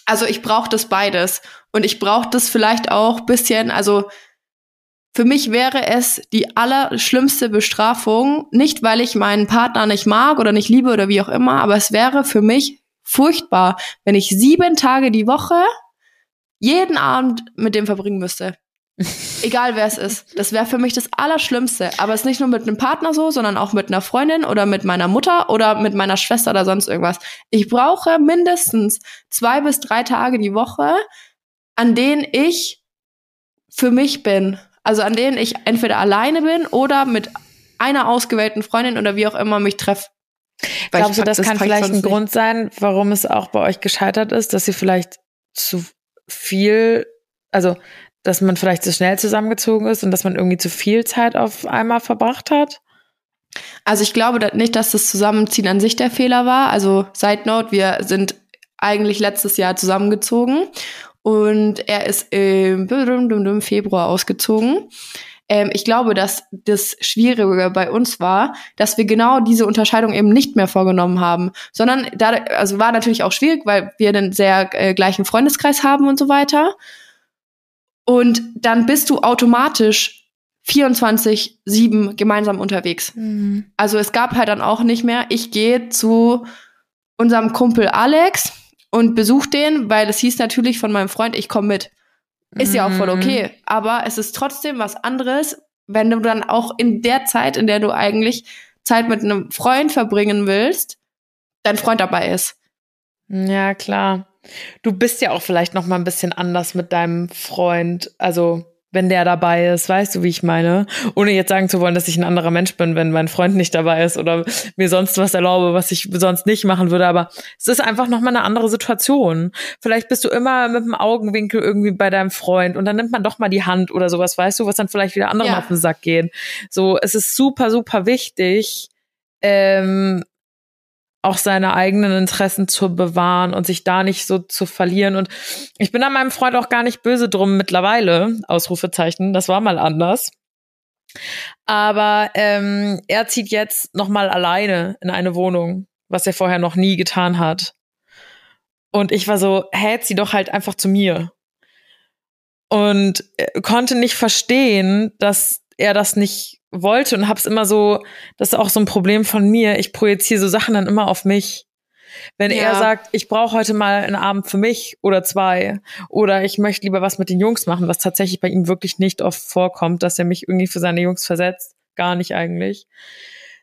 also ich brauche das beides und ich brauche das vielleicht auch bisschen, also für mich wäre es die allerschlimmste Bestrafung, nicht weil ich meinen Partner nicht mag oder nicht liebe oder wie auch immer, aber es wäre für mich furchtbar, wenn ich sieben Tage die Woche jeden Abend mit dem verbringen müsste. Egal wer es ist. Das wäre für mich das Allerschlimmste. Aber es ist nicht nur mit einem Partner so, sondern auch mit einer Freundin oder mit meiner Mutter oder mit meiner Schwester oder sonst irgendwas. Ich brauche mindestens zwei bis drei Tage die Woche, an denen ich für mich bin. Also an denen ich entweder alleine bin oder mit einer ausgewählten Freundin oder wie auch immer mich treffe. Weil Glaubst du, ich- das, kann vielleicht ein nicht. Grund sein, warum es auch bei euch gescheitert ist, dass ihr vielleicht zu viel, also dass man vielleicht zu schnell zusammengezogen ist und dass man irgendwie zu viel Zeit auf einmal verbracht hat? Also ich glaube nicht, dass das Zusammenziehen an sich der Fehler war. Also Side Note, wir sind eigentlich letztes Jahr zusammengezogen und er ist im Februar ausgezogen. Ähm, ich glaube, dass das Schwierige bei uns war, dass wir genau diese Unterscheidung eben nicht mehr vorgenommen haben, sondern da, also war natürlich auch schwierig, weil wir einen sehr äh, gleichen Freundeskreis haben und so weiter. Und dann bist du automatisch 24-7 gemeinsam unterwegs. Mhm. Also es gab halt dann auch nicht mehr, ich gehe zu unserem Kumpel Alex und besuch den, weil es hieß natürlich von meinem Freund, ich komme mit. Ist ja auch voll mhm. okay. Aber es ist trotzdem was anderes, wenn du dann auch in der Zeit, in der du eigentlich Zeit mit einem Freund verbringen willst, dein Freund dabei ist. Ja, klar. Du bist ja auch vielleicht noch mal ein bisschen anders mit deinem Freund. Also wenn der dabei ist, weißt du, wie ich meine? Ohne jetzt sagen zu wollen, dass ich ein anderer Mensch bin, wenn mein Freund nicht dabei ist oder mir sonst was erlaube, was ich sonst nicht machen würde. Aber es ist einfach nochmal eine andere Situation. Vielleicht bist du immer mit dem Augenwinkel irgendwie bei deinem Freund und dann nimmt man doch mal die Hand oder sowas, weißt du, was dann vielleicht wieder anderen ja. auf den Sack gehen. So, es ist super, super wichtig, ähm, auch seine eigenen Interessen zu bewahren und sich da nicht so zu verlieren. Und ich bin an meinem Freund auch gar nicht böse drum mittlerweile, Ausrufezeichen, das war mal anders. Aber ähm, er zieht jetzt noch mal alleine in eine Wohnung, was er vorher noch nie getan hat. Und ich war so, hä, zieh doch halt einfach zu mir. Und äh, konnte nicht verstehen, dass er das nicht wollte und hab's immer so, das ist auch so ein Problem von mir, ich projiziere so Sachen dann immer auf mich. Wenn ja. er sagt, ich brauche heute mal einen Abend für mich oder zwei oder ich möchte lieber was mit den Jungs machen, was tatsächlich bei ihm wirklich nicht oft vorkommt, dass er mich irgendwie für seine Jungs versetzt, gar nicht eigentlich,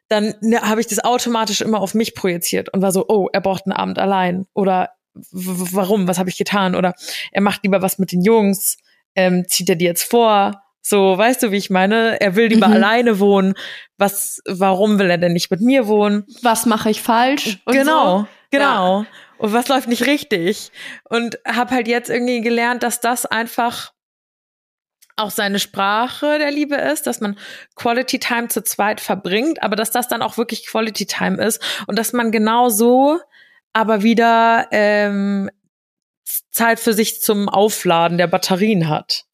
dann ne, habe ich das automatisch immer auf mich projiziert und war so, oh, er braucht einen Abend allein oder warum, was habe ich getan oder er macht lieber was mit den Jungs, ähm, zieht er die jetzt vor, so, weißt du, wie ich meine? Er will lieber mhm. alleine wohnen. Was, warum will er denn nicht mit mir wohnen? Was mache ich falsch? genau, so? genau. Ja. Und was läuft nicht richtig? Und habe halt jetzt irgendwie gelernt, dass das einfach auch seine Sprache der Liebe ist, dass man Quality Time zu zweit verbringt, aber dass das dann auch wirklich Quality Time ist und dass man genau so aber wieder ähm, Zeit für sich zum Aufladen der Batterien hat.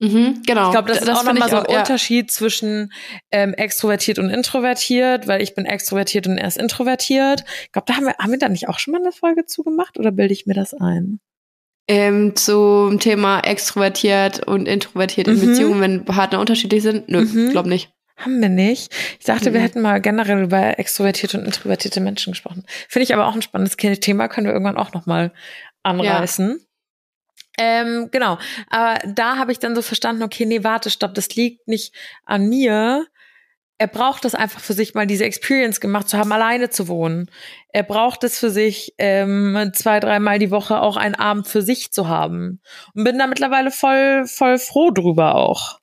Mhm, genau. Ich glaube, das, das ist auch nochmal so ein auch, Unterschied ja. zwischen ähm, extrovertiert und introvertiert, weil ich bin extrovertiert und er ist introvertiert. Ich glaube, da haben wir, haben wir da nicht auch schon mal eine Folge zugemacht oder bilde ich mir das ein? Ähm, zum Thema extrovertiert und introvertiert in mhm. Beziehungen, wenn Partner unterschiedlich sind? Nö, mhm. glaube nicht. Haben wir nicht. Ich dachte, mhm. wir hätten mal generell über extrovertierte und introvertierte Menschen gesprochen. Finde ich aber auch ein spannendes Thema, können wir irgendwann auch nochmal anreißen. Ja. Ähm, genau. Aber da habe ich dann so verstanden, okay, nee, warte, stopp, das liegt nicht an mir. Er braucht das einfach für sich mal diese Experience gemacht zu haben, alleine zu wohnen. Er braucht es für sich, ähm, zwei, dreimal die Woche auch einen Abend für sich zu haben. Und bin da mittlerweile voll, voll froh drüber auch.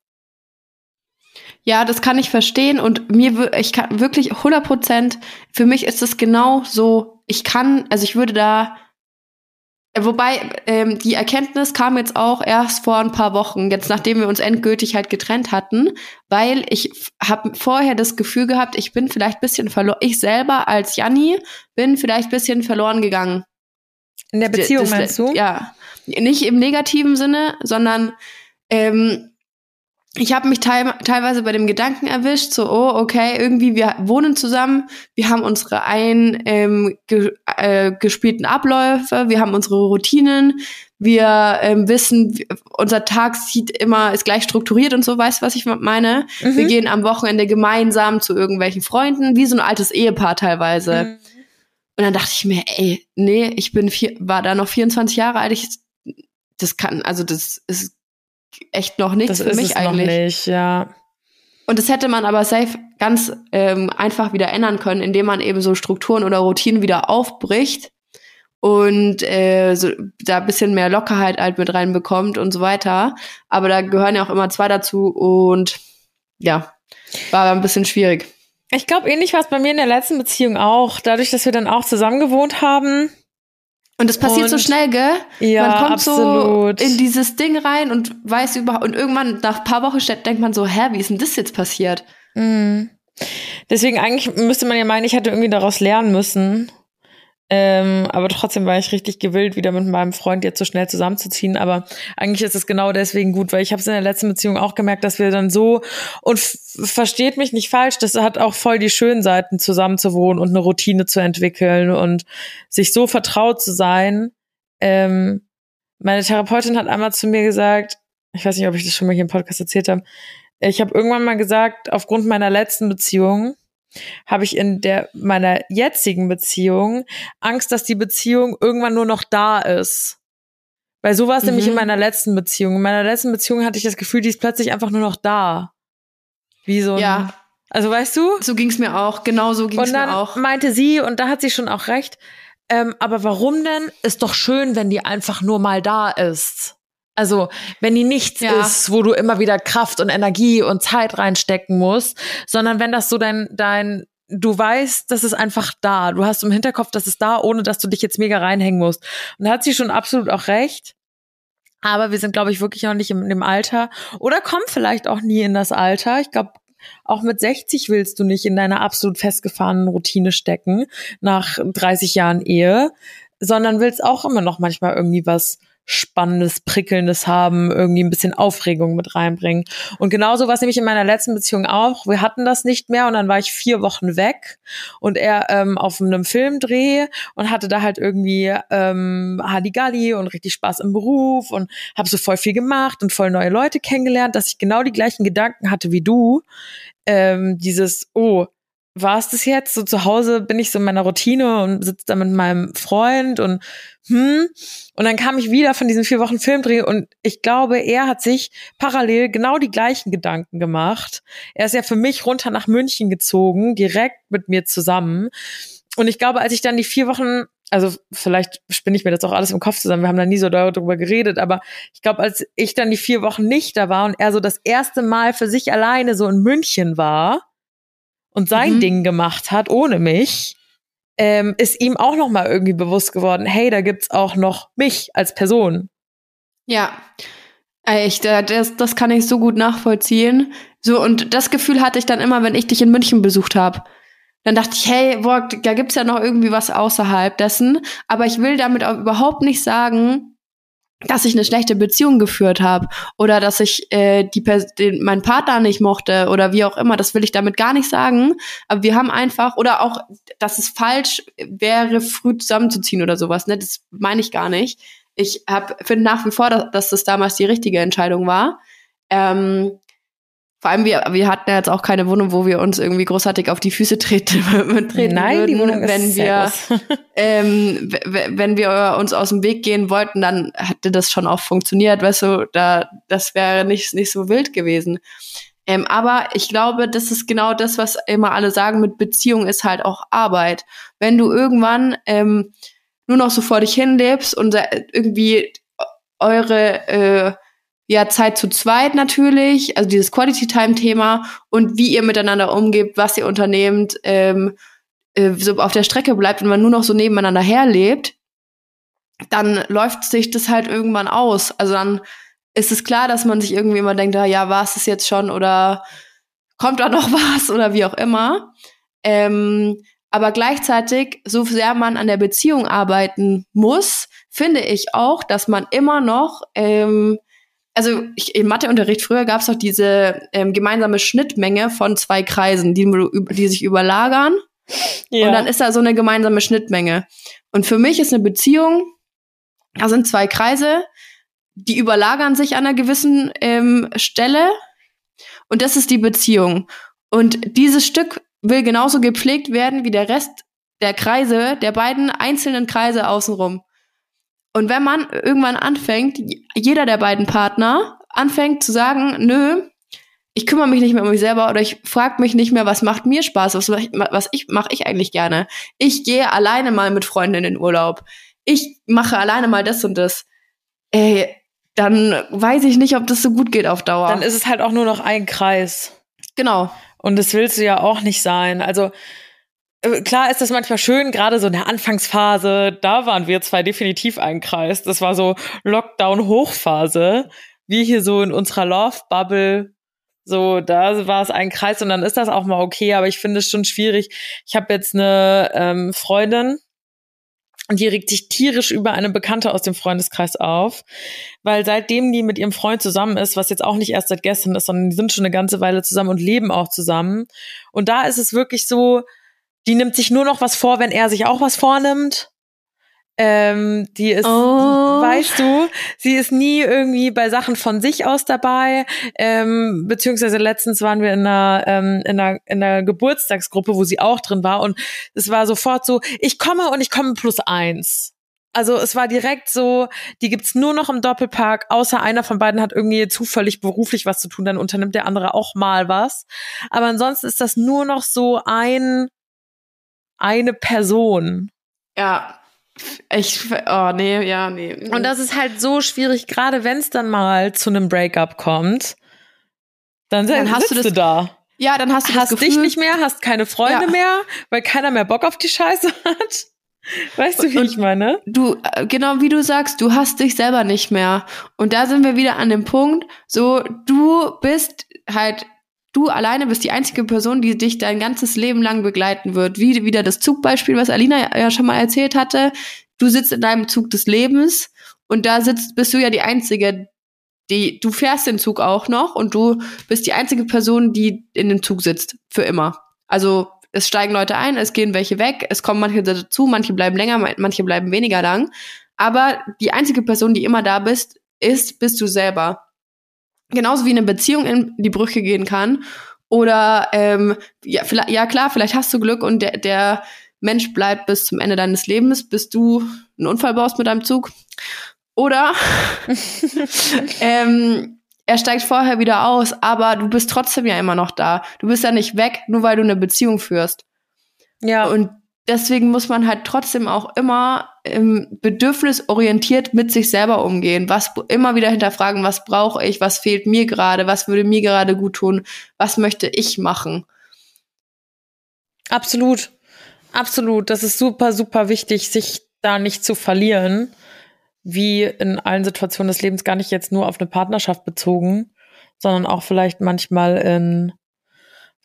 Ja, das kann ich verstehen und mir, ich kann wirklich 100 Prozent, für mich ist es genau so, ich kann, also ich würde da Wobei ähm, die Erkenntnis kam jetzt auch erst vor ein paar Wochen, jetzt nachdem wir uns endgültig halt getrennt hatten, weil ich habe vorher das Gefühl gehabt, ich bin vielleicht bisschen verloren, ich selber als Janni bin vielleicht bisschen verloren gegangen. In der Beziehung das, meinst du? Ja, nicht im negativen Sinne, sondern ähm, ich habe mich teil teilweise bei dem Gedanken erwischt, so, oh, okay, irgendwie, wir wohnen zusammen, wir haben unsere ein ähm, äh, gespielten Abläufe, wir haben unsere Routinen, wir ähm, wissen, unser Tag sieht immer, ist gleich strukturiert und so, weißt du, was ich meine? Mhm. Wir gehen am Wochenende gemeinsam zu irgendwelchen Freunden, wie so ein altes Ehepaar teilweise. Mhm. Und dann dachte ich mir, ey, nee, ich bin vier, war da noch 24 Jahre alt, ich, das kann, also das ist echt noch nichts das für mich eigentlich. Noch nicht, ja. Und das hätte man aber safe ganz ähm, einfach wieder ändern können, indem man eben so Strukturen oder Routinen wieder aufbricht und äh, so, da bisschen mehr Lockerheit halt mit reinbekommt und so weiter. Aber da gehören ja auch immer zwei dazu und ja, war ein bisschen schwierig. Ich glaube, ähnlich war es bei mir in der letzten Beziehung auch. Dadurch, dass wir dann auch zusammen gewohnt haben, und es passiert und, so schnell, gell? Ja, man kommt absolut. so in dieses Ding rein und weiß überhaupt, und irgendwann nach ein paar Wochen denkt man so, hä, wie ist denn das jetzt passiert? Mhm. Deswegen eigentlich müsste man ja meinen, ich hätte irgendwie daraus lernen müssen. Ähm, aber trotzdem war ich richtig gewillt, wieder mit meinem Freund jetzt so schnell zusammenzuziehen. Aber eigentlich ist es genau deswegen gut, weil ich habe es in der letzten Beziehung auch gemerkt, dass wir dann so und versteht mich nicht falsch, das hat auch voll die schönen Seiten, zusammen und eine Routine zu entwickeln und sich so vertraut zu sein. Ähm, meine Therapeutin hat einmal zu mir gesagt, ich weiß nicht, ob ich das schon mal hier im Podcast erzählt habe, ich habe irgendwann mal gesagt, aufgrund meiner letzten Beziehung habe ich in der meiner jetzigen Beziehung Angst, dass die Beziehung irgendwann nur noch da ist. Weil so war es mhm. nämlich in mhm. meiner letzten Beziehung. In meiner letzten Beziehung hatte ich das Gefühl, die ist plötzlich einfach nur noch da. Wie so ein, Ja. Also weißt du? So ging's mir auch. Genau so ging's mir auch. Und dann meinte sie, und da hat sie schon auch recht, ähm, aber warum denn? Ist doch schön, wenn die einfach nur mal da ist. Also, wenn die nichts ja. ist, wo du immer wieder Kraft und Energie und Zeit reinstecken musst, sondern wenn das so dein, dein, du weißt, das ist einfach da. Du hast im Hinterkopf, das ist da, ohne dass du dich jetzt mega reinhängen musst. Und da hat sie schon absolut auch recht. Aber wir sind, glaube ich, wirklich noch nicht im, im Alter oder kommen vielleicht auch nie in das Alter. Ich glaube, auch mit 60 willst du nicht in deiner absolut festgefahrenen Routine stecken nach 30 Jahren Ehe, sondern willst auch immer noch manchmal irgendwie was Spannendes, Prickelndes haben, irgendwie ein bisschen Aufregung mit reinbringen. Und genauso war es nämlich in meiner letzten Beziehung auch. Wir hatten das nicht mehr und dann war ich vier Wochen weg und er ähm, auf einem Filmdreh und hatte da halt irgendwie ähm, Hadigalli und richtig Spaß im Beruf und habe so voll viel gemacht und voll neue Leute kennengelernt, dass ich genau die gleichen Gedanken hatte wie du. Ähm, dieses, oh, war es das jetzt? So zu Hause bin ich so in meiner Routine und sitze da mit meinem Freund und hm. Und dann kam ich wieder von diesen vier Wochen Filmdreh und ich glaube, er hat sich parallel genau die gleichen Gedanken gemacht. Er ist ja für mich runter nach München gezogen, direkt mit mir zusammen. Und ich glaube, als ich dann die vier Wochen, also vielleicht spinne ich mir das auch alles im Kopf zusammen, wir haben da nie so darüber geredet, aber ich glaube, als ich dann die vier Wochen nicht da war und er so das erste Mal für sich alleine so in München war, und sein mhm. Ding gemacht hat, ohne mich, ähm, ist ihm auch noch mal irgendwie bewusst geworden, hey, da gibt's auch noch mich als Person. Ja, echt, das, das kann ich so gut nachvollziehen. So, und das Gefühl hatte ich dann immer, wenn ich dich in München besucht habe. Dann dachte ich, hey, boah, da gibt's ja noch irgendwie was außerhalb dessen. Aber ich will damit auch überhaupt nicht sagen, dass ich eine schlechte Beziehung geführt habe oder dass ich äh, die den, meinen Partner nicht mochte oder wie auch immer, das will ich damit gar nicht sagen. Aber wir haben einfach oder auch, dass es falsch wäre, früh zusammenzuziehen oder sowas. Ne, das meine ich gar nicht. Ich finde nach wie vor, dass, dass das damals die richtige Entscheidung war. Ähm, vor allem, wir, wir hatten ja jetzt auch keine Wohnung, wo wir uns irgendwie großartig auf die Füße treten, [LAUGHS] treten Nein, würden. die Wohnung wenn ist wir, [LAUGHS] ähm, wenn wir uns aus dem Weg gehen wollten, dann hätte das schon auch funktioniert, weißt du, da, das wäre nicht, nicht so wild gewesen. Ähm, aber ich glaube, das ist genau das, was immer alle sagen, mit Beziehung ist halt auch Arbeit. Wenn du irgendwann ähm, nur noch so vor dich hinlebst und irgendwie eure äh, ja, Zeit zu zweit natürlich, also dieses Quality Time Thema und wie ihr miteinander umgebt, was ihr unternehmt, ähm, äh, so auf der Strecke bleibt und man nur noch so nebeneinander herlebt, dann läuft sich das halt irgendwann aus. Also dann ist es klar, dass man sich irgendwie immer denkt, ah, ja, war es das jetzt schon oder kommt da noch [LAUGHS] was oder wie auch immer. Ähm, aber gleichzeitig, so sehr man an der Beziehung arbeiten muss, finde ich auch, dass man immer noch ähm, also ich, im Matheunterricht früher gab es doch diese ähm, gemeinsame Schnittmenge von zwei Kreisen, die, die sich überlagern. Ja. Und dann ist da so eine gemeinsame Schnittmenge. Und für mich ist eine Beziehung, da sind zwei Kreise, die überlagern sich an einer gewissen ähm, Stelle. Und das ist die Beziehung. Und dieses Stück will genauso gepflegt werden wie der Rest der Kreise, der beiden einzelnen Kreise außenrum. Und wenn man irgendwann anfängt, jeder der beiden Partner anfängt zu sagen, nö, ich kümmere mich nicht mehr um mich selber oder ich frage mich nicht mehr, was macht mir Spaß, was, was ich mache ich eigentlich gerne. Ich gehe alleine mal mit Freunden in den Urlaub. Ich mache alleine mal das und das. Ey, dann weiß ich nicht, ob das so gut geht auf Dauer. Dann ist es halt auch nur noch ein Kreis. Genau. Und das willst du ja auch nicht sein. Also klar ist das manchmal schön, gerade so in der Anfangsphase, da waren wir zwei definitiv ein Kreis. Das war so Lockdown-Hochphase. Wir hier so in unserer Love-Bubble, so, da war es ein Kreis und dann ist das auch mal okay, aber ich finde es schon schwierig. Ich habe jetzt eine ähm, Freundin, Und die regt sich tierisch über eine Bekannte aus dem Freundeskreis auf, weil seitdem die mit ihrem Freund zusammen ist, was jetzt auch nicht erst seit gestern ist, sondern die sind schon eine ganze Weile zusammen und leben auch zusammen. Und da ist es wirklich so, die nimmt sich nur noch was vor, wenn er sich auch was vornimmt. Ähm, die ist, Oh. weißt du, sie ist nie irgendwie bei Sachen von sich aus dabei. Ähm, beziehungsweise letztens waren wir in einer, ähm, in einer, in einer Geburtstagsgruppe, wo sie auch drin war und es war sofort so, ich komme und ich komme plus eins. Also es war direkt so, die gibt's nur noch im Doppelpark, außer einer von beiden hat irgendwie zufällig beruflich was zu tun, dann unternimmt der andere auch mal was. Aber ansonsten ist das nur noch so ein, eine Person. Ja. Ich, oh, nee, ja, nee. Und das ist halt so schwierig, gerade wenn es dann mal zu einem Breakup kommt. Dann, Dann hast du das da. ja, dann hast du Hast das dich Gefühl, nicht mehr, hast keine Freunde Ja. mehr, weil keiner mehr Bock auf die Scheiße [LAUGHS] hat. Weißt du, wie Und- ich meine? du, äh, genau wie du sagst, du hast dich selber nicht mehr. Und da sind wir wieder an dem Punkt, so, du bist halt, du alleine bist die einzige Person, die dich dein ganzes Leben lang begleiten wird. Wie wieder das Zugbeispiel, was Alina ja- schon mal erzählt hatte. Du sitzt in deinem Zug des Lebens und da sitzt, bist du ja die einzige, die, du fährst den Zug auch noch und du bist die einzige Person, die in dem Zug sitzt. Für immer. Also, es steigen Leute ein, es gehen welche weg, es kommen manche dazu, manche bleiben länger, manche bleiben weniger lang. Aber die einzige Person, die immer da bist, ist, bist du selber. Genauso wie eine Beziehung in die Brüche gehen kann. Oder ähm, ja, vielleicht, ja klar, vielleicht hast du Glück und der, der Mensch bleibt bis zum Ende deines Lebens, bis du einen Unfall baust mit deinem Zug. Oder [LAUGHS] ähm, er steigt vorher wieder aus, aber du bist trotzdem ja immer noch da. Du bist ja nicht weg, nur weil du eine Beziehung führst. Ja. Und deswegen muss man halt trotzdem auch immer ähm, bedürfnisorientiert mit sich selber umgehen. Was immer wieder hinterfragen, was brauche ich, was fehlt mir gerade, was würde mir gerade gut tun, was möchte ich machen. Absolut. Absolut. Das ist super, super wichtig, sich da nicht zu verlieren. Wie in allen Situationen des Lebens gar nicht jetzt nur auf eine Partnerschaft bezogen, sondern auch vielleicht manchmal in,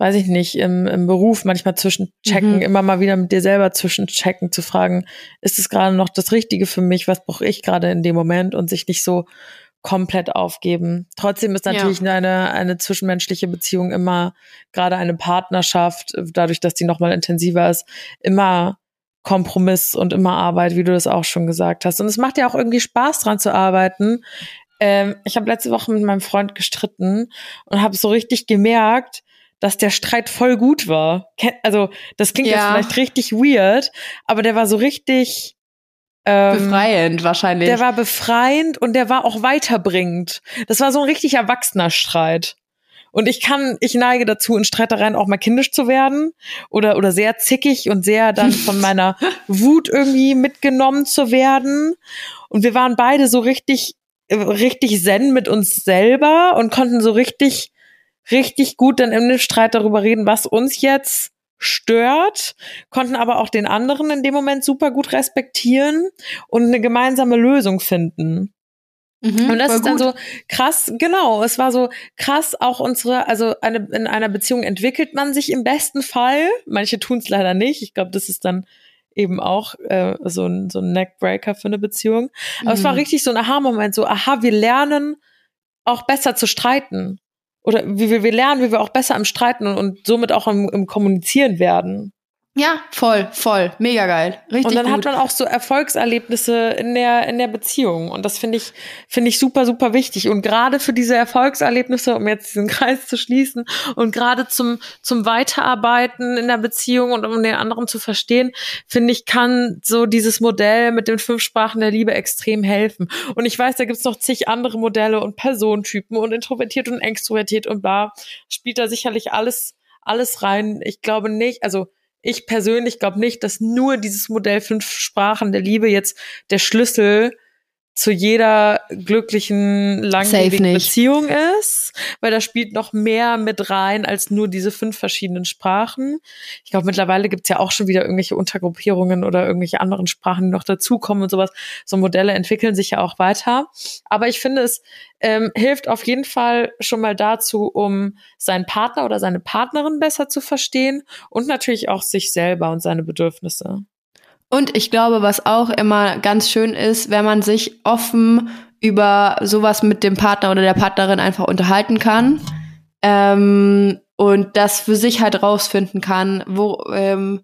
weiß ich nicht, im, im Beruf manchmal zwischenchecken, Mhm. immer mal wieder mit dir selber zwischenchecken, zu fragen, ist es gerade noch das Richtige für mich? Was brauche ich gerade in dem Moment? Und sich nicht so komplett aufgeben. Trotzdem ist Ja. natürlich eine, eine zwischenmenschliche Beziehung immer, gerade eine Partnerschaft, dadurch, dass die nochmal intensiver ist, immer Kompromiss und immer Arbeit, wie du das auch schon gesagt hast. Und es macht ja auch irgendwie Spaß dran zu arbeiten. Ähm, ich habe letzte Woche mit meinem Freund gestritten und habe so richtig gemerkt, dass der Streit voll gut war. Also das klingt jetzt Ja. vielleicht richtig weird, aber der war so richtig ähm, Befreiend wahrscheinlich. der war befreiend und der war auch weiterbringend. Das war so ein richtig erwachsener Streit. Und ich kann, ich neige dazu, in Streitereien auch mal kindisch zu werden oder, oder sehr zickig und sehr dann von [LAUGHS] meiner Wut irgendwie mitgenommen zu werden. Und wir waren beide so richtig, äh, richtig zen mit uns selber und konnten so richtig, richtig gut dann dem Streit darüber reden, was uns jetzt stört, konnten aber auch den anderen in dem Moment super gut respektieren und eine gemeinsame Lösung finden. Mhm, Und das ist dann gut. so krass, genau, es war so krass, auch unsere, also eine, in einer Beziehung entwickelt man sich im besten Fall. Manche tun es leider nicht. Ich glaube, das ist dann eben auch äh, so ein, so ein Neckbreaker für eine Beziehung. Aber es war Mhm. richtig so ein Aha-Moment, so, aha, wir lernen auch besser zu streiten. Oder wie wir, lernen, wie wir auch besser im Streiten und, und somit auch im, im Kommunizieren werden. Ja, voll, voll. Mega geil. Richtig Und dann gut. hat man auch so Erfolgserlebnisse in der, in der Beziehung. Und das finde ich, finde ich super, super wichtig. Und gerade für diese Erfolgserlebnisse, um jetzt diesen Kreis zu schließen und gerade zum, zum Weiterarbeiten in der Beziehung und um den anderen zu verstehen, finde ich, kann so dieses Modell mit den fünf Sprachen der Liebe extrem helfen. Und ich weiß, da gibt's noch zig andere Modelle und Personentypen und introvertiert und extrovertiert und bla. Spielt da sicherlich alles, alles rein. Ich glaube nicht, also ich persönlich glaube nicht, dass nur dieses Modell fünf Sprachen der Liebe jetzt der Schlüssel zu jeder glücklichen, langjährigen. Beziehung ist, weil da spielt noch mehr mit rein als nur diese fünf verschiedenen Sprachen. Ich glaube, mittlerweile gibt's ja auch schon wieder irgendwelche Untergruppierungen oder irgendwelche anderen Sprachen, die noch dazukommen und sowas. So Modelle entwickeln sich ja auch weiter. Aber ich finde, es ähm, hilft auf jeden Fall schon mal dazu, um seinen Partner oder seine Partnerin besser zu verstehen und natürlich auch sich selber und seine Bedürfnisse. Und ich glaube, was auch immer ganz schön ist, wenn man sich offen über sowas mit dem Partner oder der Partnerin einfach unterhalten kann. Ähm, und das für sich halt rausfinden kann, wo, ähm,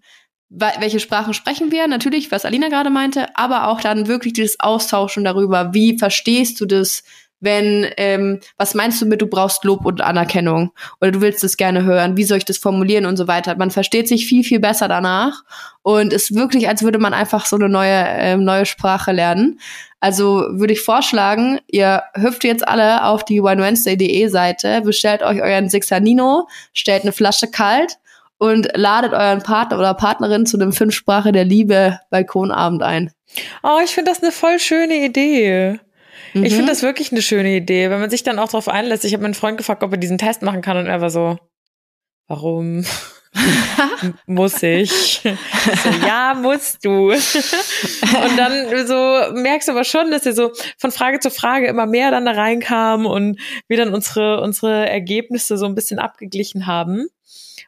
welche Sprachen sprechen wir, natürlich, was Alina gerade meinte, aber auch dann wirklich dieses Austauschen darüber, wie verstehst du das, wenn, ähm, was meinst du mit, du brauchst Lob und Anerkennung oder du willst es gerne hören, wie soll ich das formulieren und so weiter. Man versteht sich viel, viel besser danach und ist wirklich, als würde man einfach so eine neue, ähm, neue Sprache lernen. Also würde ich vorschlagen, ihr hüpft jetzt alle auf die onewednesday.de Seite, bestellt euch euren Sixanino, stellt eine Flasche kalt und ladet euren Partner oder Partnerin zu dem Fünfsprache der Liebe Balkonabend ein. Oh, ich finde das eine voll schöne Idee. Mhm. Ich finde das wirklich eine schöne Idee, wenn man sich dann auch darauf einlässt. Ich habe meinen Freund gefragt, ob er diesen Test machen kann und er war so, warum? [LAUGHS] muss ich. So, ja, musst du. und dann so merkst du aber schon, dass er so von Frage zu Frage immer mehr dann da reinkam und wir dann unsere, unsere Ergebnisse so ein bisschen abgeglichen haben.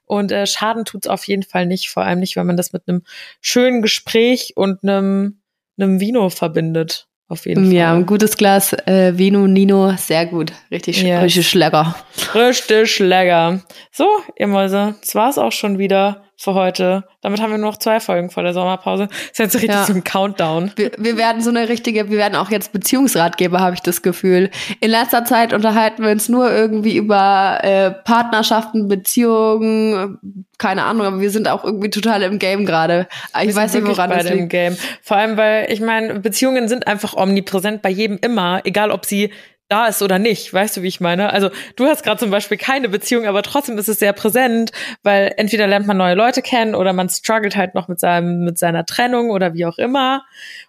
Und äh, Schaden tut's auf jeden Fall nicht, vor allem nicht, wenn man das mit einem schönen Gespräch und einem, einem Vino verbindet auf jeden Fall. Ja, ein gutes Glas äh, Vino Nino, sehr gut. Richtig, yes. richtig lecker. Richtig lecker. So, ihr Mäuse, das war's auch schon wieder für heute. Damit haben wir nur noch zwei Folgen vor der Sommerpause. Das ist jetzt richtig ja. so ein Countdown. Wir, wir werden so eine richtige, wir werden auch jetzt Beziehungsratgeber, habe ich das Gefühl. In letzter Zeit unterhalten wir uns nur irgendwie über äh, Partnerschaften, Beziehungen, keine Ahnung, aber wir sind auch irgendwie total im Game gerade. Ich wir weiß nicht, woran das liegt. Im Game. Vor allem, weil ich meine, Beziehungen sind einfach omnipräsent bei jedem immer, egal ob sie da ist oder nicht. Weißt du, wie ich meine? Also du hast gerade zum Beispiel keine Beziehung, aber trotzdem ist es sehr präsent, weil entweder lernt man neue Leute kennen oder man struggelt halt noch mit seinem mit seiner Trennung oder wie auch immer.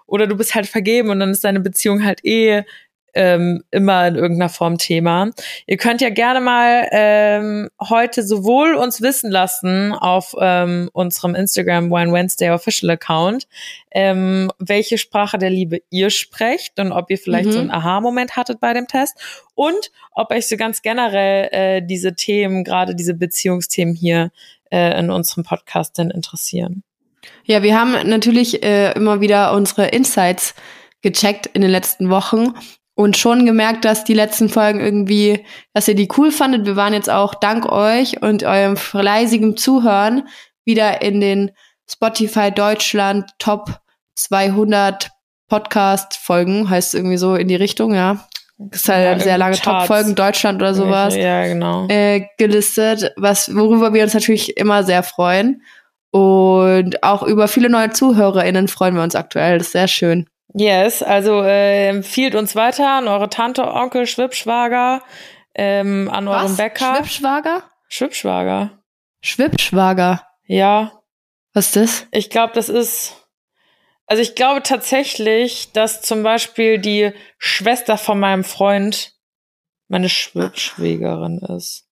Oder du bist halt vergeben und dann ist deine Beziehung halt eh ähm, immer in irgendeiner Form Thema. Ihr könnt ja gerne mal ähm, heute sowohl uns wissen lassen auf ähm, unserem Instagram Wine Wednesday Official Account, ähm, welche Sprache der Liebe ihr sprecht und ob ihr vielleicht mhm. so einen Aha-Moment hattet bei dem Test und ob euch so ganz generell äh, diese Themen, gerade diese Beziehungsthemen hier äh, in unserem Podcast denn interessieren. Ja, wir haben natürlich äh, immer wieder unsere Insights gecheckt in den letzten Wochen und schon gemerkt, dass die letzten Folgen irgendwie, dass ihr die cool fandet. Wir waren jetzt auch dank euch und eurem fleißigen Zuhören wieder in den Spotify Deutschland Top 200 Podcast Folgen, heißt irgendwie so in die Richtung, ja. Das ist halt ja, sehr lange Top Folgen Deutschland oder sowas. Ja, genau. Äh, gelistet, was worüber wir uns natürlich immer sehr freuen. Und auch über viele neue ZuhörerInnen freuen wir uns aktuell. Das ist sehr schön. Yes, also äh, empfiehlt uns weiter an eure Tante, Onkel, Schwibschwager, ähm, an euren Was? Bäcker. Schwibschwager? Schwibschwager. Schwibschwager. Ja. Was ist das? Ich glaube, das ist. Also ich glaube tatsächlich, dass zum Beispiel die Schwester von meinem Freund meine Schwibschwägerin ist.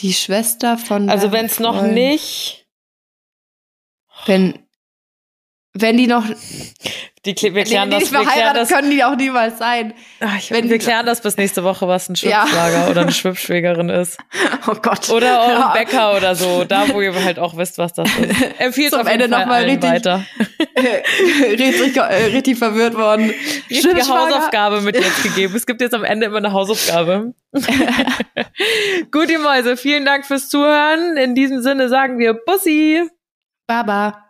Die Schwester von. Also wenn es noch nicht. Wenn wenn die noch die, wir klären nee, das, wir klären das können die auch niemals sein. Ach, ich, Wenn, wir klären das bis nächste Woche, was ein Schwibschwager [LAUGHS] ja. oder eine Schwibschwägerin ist. [LAUGHS] Oh Gott. Oder euren ja. Bäcker oder so, da wo ihr halt auch wisst, was das ist. [LAUGHS] Empfiehlt so, am Ende nochmal richtig, weiter. richtig, äh, richtig verwirrt worden. Richtige Hausaufgabe mit jetzt gegeben. Es gibt jetzt am Ende immer eine Hausaufgabe. Gut, ihr Mäuse, vielen Dank fürs Zuhören. In diesem Sinne sagen wir Bussi. Baba.